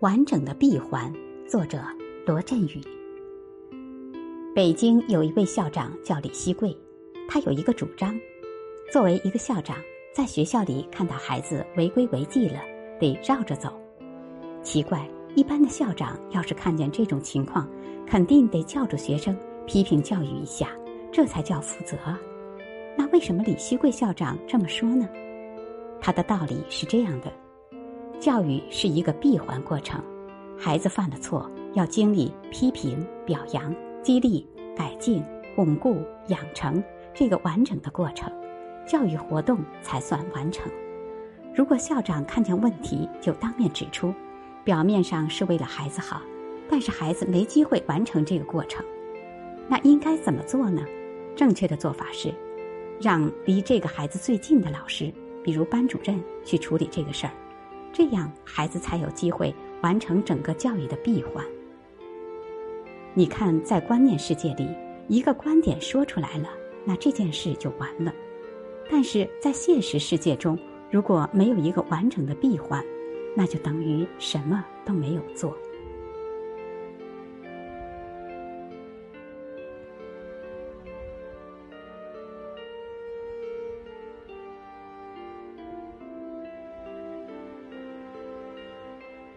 完整的闭环，作者罗振宇。北京有一位校长叫李希贵，他有一个主张：作为一个校长，在学校里看到孩子违规违纪了，得绕着走。奇怪，一般的校长要是看见这种情况，肯定得叫住学生，批评教育一下，这才叫负责。那为什么李希贵校长这么说呢？他的道理是这样的。教育是一个闭环过程，孩子犯了错，要经历批评、表扬、激励、改进、巩固、养成这个完整的过程，教育活动才算完成。如果校长看见问题就当面指出，表面上是为了孩子好，但是孩子没机会完成这个过程，那应该怎么做呢？正确的做法是，让离这个孩子最近的老师，比如班主任去处理这个事儿。这样，孩子才有机会完成整个教育的闭环。你看，在观念世界里，一个观点说出来了，那这件事就完了；但是在现实世界中，如果没有一个完整的闭环，那就等于什么都没有做。